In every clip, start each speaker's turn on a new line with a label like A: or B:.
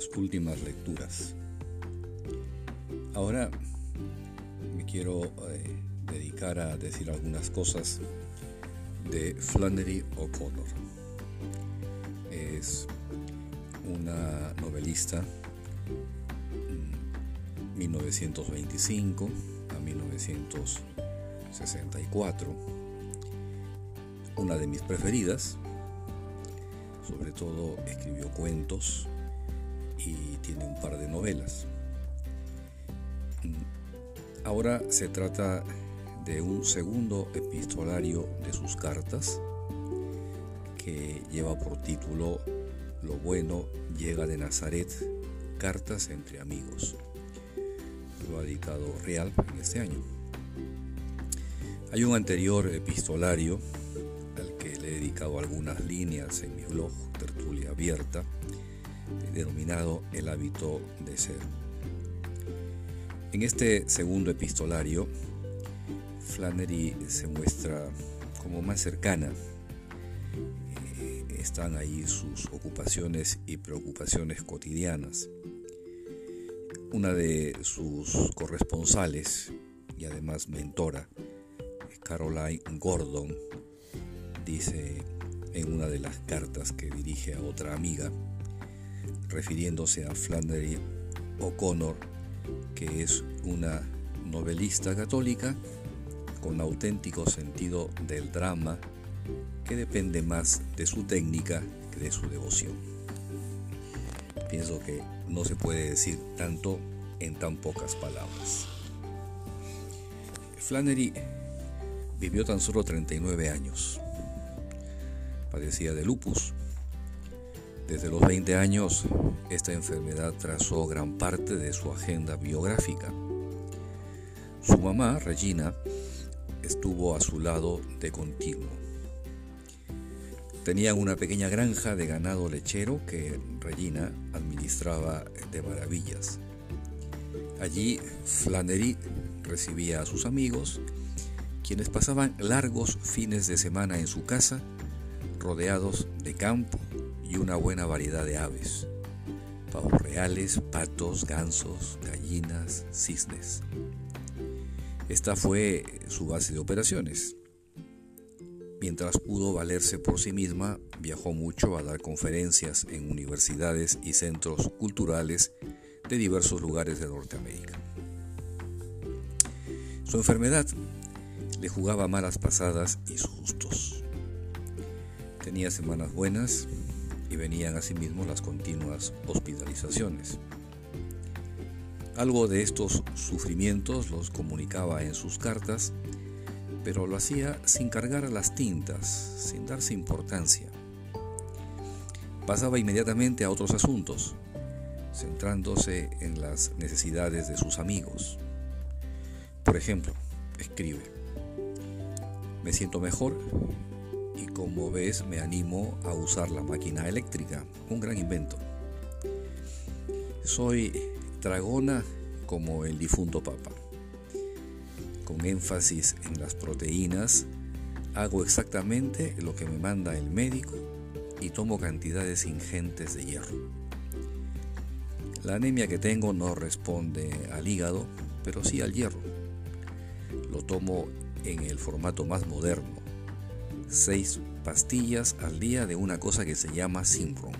A: las últimas lecturas. Ahora me quiero eh, dedicar a decir algunas cosas de Flannery O'Connor. Es una novelista 1925 mm, a 1964, una de mis preferidas, sobre todo escribió cuentos y tiene un par de novelas. Ahora se trata de un segundo epistolario de sus cartas que lleva por título Lo bueno llega de Nazaret, cartas entre amigos. Lo ha dedicado Real en este año. Hay un anterior epistolario al que le he dedicado algunas líneas en mi blog Tertulia Abierta, denominado El hábito de ser. En este segundo epistolario, Flannery se muestra como más cercana. Eh, están ahí sus ocupaciones y preocupaciones cotidianas. Una de sus corresponsales y además mentora, Caroline Gordon, dice en una de las cartas que dirige a otra amiga, refiriéndose a Flannery O'Connor, que es una novelista católica con auténtico sentido del drama que depende más de su técnica que de su devoción. Pienso que no se puede decir tanto en tan pocas palabras. Flannery vivió tan solo 39 años. Padecía de lupus. Desde los 20 años, esta enfermedad trazó gran parte de su agenda biográfica. Su mamá, Regina, estuvo a su lado de continuo. Tenían una pequeña granja de ganado lechero que Regina administraba de maravillas. Allí Flannery recibía a sus amigos, quienes pasaban largos fines de semana en su casa, rodeados de campo y una buena variedad de aves, pavos reales, patos, gansos, gallinas, cisnes. Esta fue su base de operaciones. Mientras pudo valerse por sí misma, viajó mucho a dar conferencias en universidades y centros culturales de diversos lugares de Norteamérica. Su enfermedad le jugaba malas pasadas y sustos. Tenía semanas buenas y venían asimismo las continuas hospitalizaciones. Algo de estos sufrimientos los comunicaba en sus cartas, pero lo hacía sin cargar las tintas, sin darse importancia. Pasaba inmediatamente a otros asuntos, centrándose en las necesidades de sus amigos. Por ejemplo, escribe, me siento mejor y como ves me animo a usar la máquina eléctrica, un gran invento. Soy dragona como el difunto Papa. Con énfasis en las proteínas, hago exactamente lo que me manda el médico y tomo cantidades ingentes de hierro. La anemia que tengo no responde al hígado, pero sí al hierro. Lo tomo en el formato más moderno, seis pastillas al día de una cosa que se llama Simron.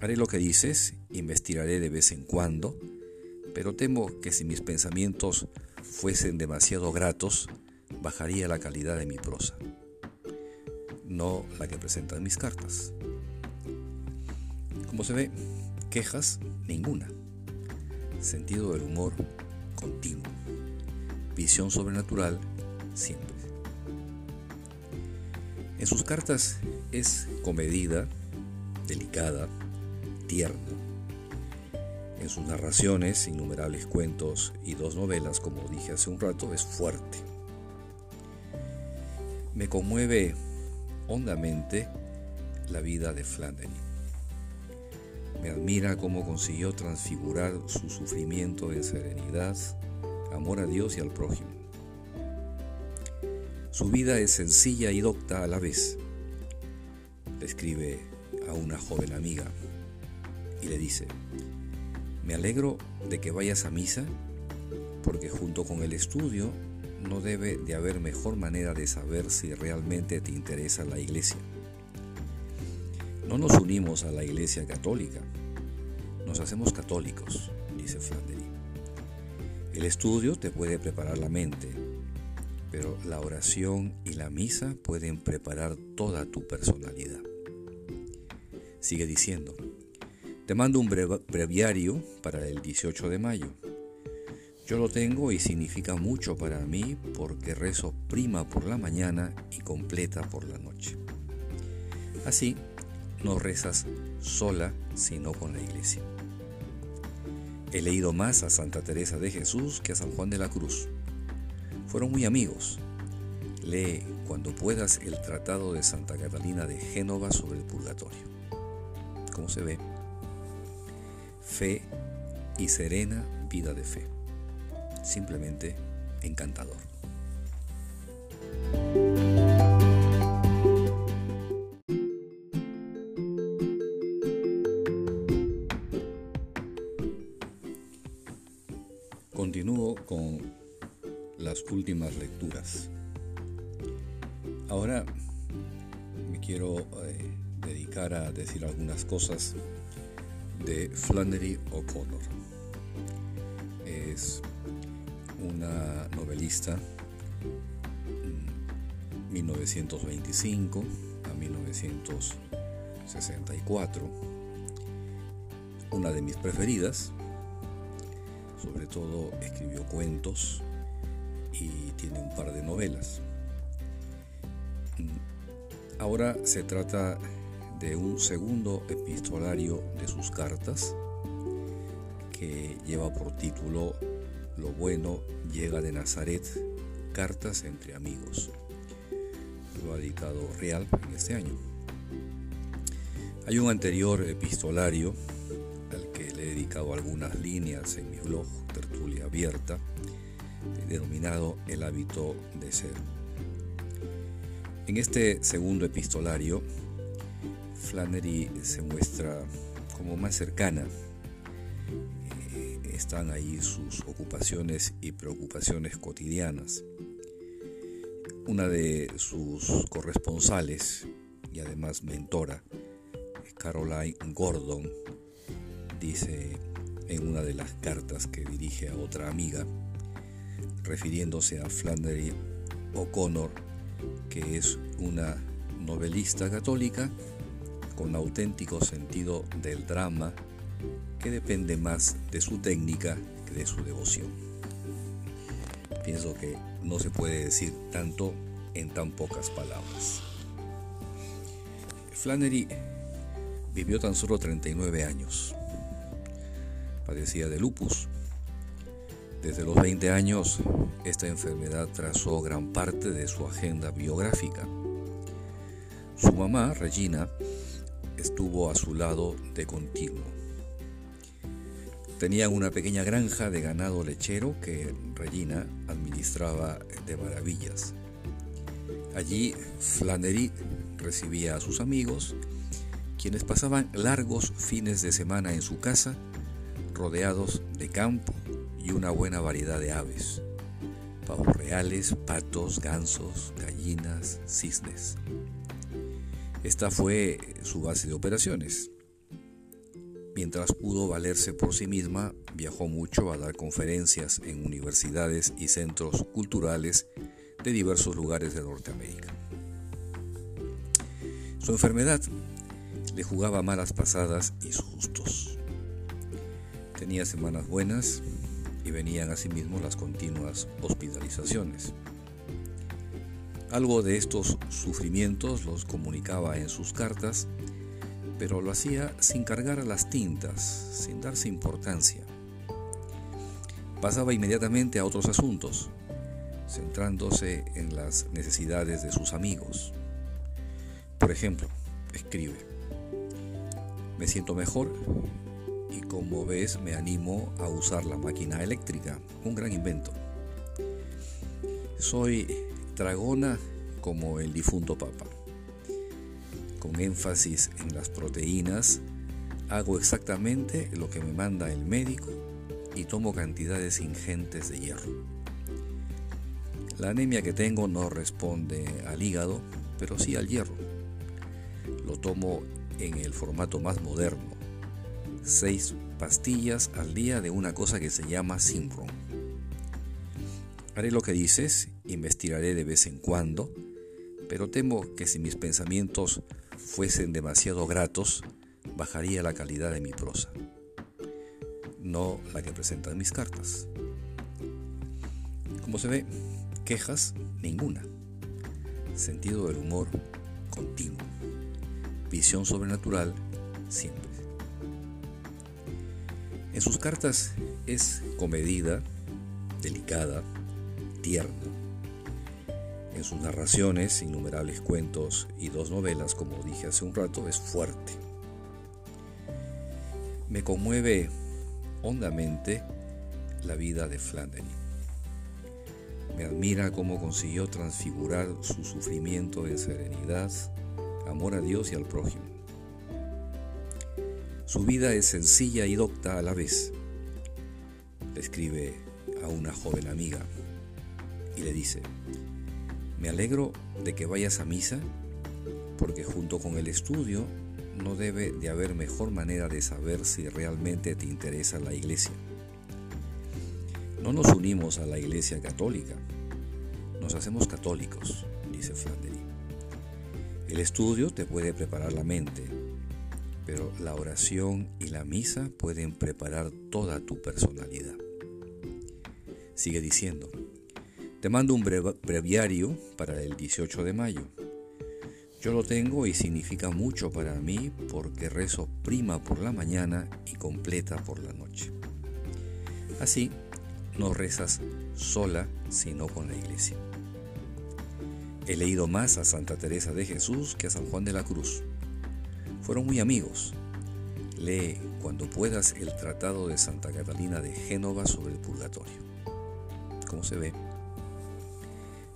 A: Haré lo que dices investigaré de vez en cuando, pero temo que si mis pensamientos fuesen demasiado gratos, bajaría la calidad de mi prosa, no la que presentan mis cartas. Como se ve, quejas ninguna, sentido del humor continuo, visión sobrenatural siempre. En sus cartas es comedida, delicada, tierna, en sus narraciones, innumerables cuentos y dos novelas, como dije hace un rato, es fuerte. Me conmueve hondamente la vida de Flannery. Me admira cómo consiguió transfigurar su sufrimiento en serenidad, amor a Dios y al prójimo. Su vida es sencilla y docta a la vez. Le escribe a una joven amiga. y le dice, me alegro de que vayas a misa porque junto con el estudio no debe de haber mejor manera de saber si realmente te interesa la iglesia. No nos unimos a la iglesia católica, nos hacemos católicos, dice Flannery. El estudio te puede preparar la mente, pero la oración y la misa pueden preparar toda tu personalidad. Sigue diciendo, te mando un breviario para el 18 de mayo. Yo lo tengo y significa mucho para mí porque rezo prima por la mañana y completa por la noche. Así, no rezas sola, sino con la iglesia. He leído más a Santa Teresa de Jesús que a San Juan de la Cruz. Fueron muy amigos. Lee cuando puedas el Tratado de Santa Catalina de Génova sobre el purgatorio. Como se ve, fe y serena vida de fe. Simplemente encantador. Últimas lecturas. Ahora me quiero eh, dedicar a decir algunas cosas de Flannery O'Connor. Es una novelista 1925 mm, a 1964, una de mis preferidas, sobre todo escribió cuentos y tiene un par de novelas. Ahora se trata de un segundo epistolario de sus cartas que lleva por título Lo bueno llega de Nazaret, cartas entre amigos. Lo ha editado Real en este año. Hay un anterior epistolario al que le he dedicado algunas líneas en mi blog Tertulia Abierta, denominado El hábito de ser. En este segundo epistolario Flannery se muestra como más cercana. Eh, están ahí sus ocupaciones y preocupaciones cotidianas. Una de sus corresponsales y además mentora, Caroline Gordon, dice en una de las cartas que dirige a otra amiga, refiriéndose a Flannery O'Connor, que es una novelista católica con auténtico sentido del drama que depende más de su técnica que de su devoción. Pienso que no se puede decir tanto en tan pocas palabras. Flannery vivió tan solo 39 años. Padecía de lupus. Desde los 20 años, esta enfermedad trazó gran parte de su agenda biográfica. Su mamá, Regina, estuvo a su lado de continuo. Tenían una pequeña granja de ganado lechero que Regina administraba de maravillas. Allí Flannery recibía a sus amigos, quienes pasaban largos fines de semana en su casa, rodeados de campo una buena variedad de aves, pavos reales, patos, gansos, gallinas, cisnes. Esta fue su base de operaciones. Mientras pudo valerse por sí misma, viajó mucho a dar conferencias en universidades y centros culturales de diversos lugares de Norteamérica. Su enfermedad le jugaba malas pasadas y sustos. Tenía semanas buenas y venían asimismo las continuas hospitalizaciones. Algo de estos sufrimientos los comunicaba en sus cartas, pero lo hacía sin cargar las tintas, sin darse importancia. Pasaba inmediatamente a otros asuntos, centrándose en las necesidades de sus amigos. Por ejemplo, escribe, me siento mejor como ves me animo a usar la máquina eléctrica, un gran invento. Soy dragona como el difunto Papa. Con énfasis en las proteínas, Hago exactamente lo que me manda el médico y tomo cantidades ingentes de hierro. La anemia que tengo no responde al hígado, pero sí al hierro. Lo tomo en el formato más moderno. Seis pastillas al día de una cosa que se llama Simron. Haré lo que dices, investigaré de vez en cuando, pero temo que si mis pensamientos fuesen demasiado gratos, bajaría la calidad de mi prosa, no la que presentan mis cartas. Como se ve, quejas ninguna, sentido del humor continuo, visión sobrenatural siempre. En sus cartas es comedida, delicada, tierna. En sus narraciones, innumerables cuentos y dos novelas, como dije hace un rato, es fuerte. Me conmueve hondamente la vida de Flannery. Me admira cómo consiguió transfigurar su sufrimiento en serenidad, amor a Dios y al prójimo. Su vida es sencilla y docta a la vez. Le escribe a una joven amiga y le dice, me alegro de que vayas a misa porque junto con el estudio no debe de haber mejor manera de saber si realmente te interesa la iglesia. No nos unimos a la iglesia católica, nos hacemos católicos, dice Flannery. El estudio te puede preparar la mente, pero la oración y la misa pueden preparar toda tu personalidad. Sigue diciendo, te mando un breviario para el 18 de mayo. Yo lo tengo y significa mucho para mí porque rezo prima por la mañana y completa por la noche. Así, no rezas sola, sino con la iglesia. He leído más a Santa Teresa de Jesús que a San Juan de la Cruz. Fueron muy amigos. Lee cuando puedas el Tratado de Santa Catalina de Génova sobre el purgatorio. Como se ve,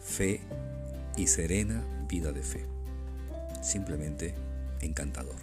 A: fe y serena vida de fe. Simplemente encantador.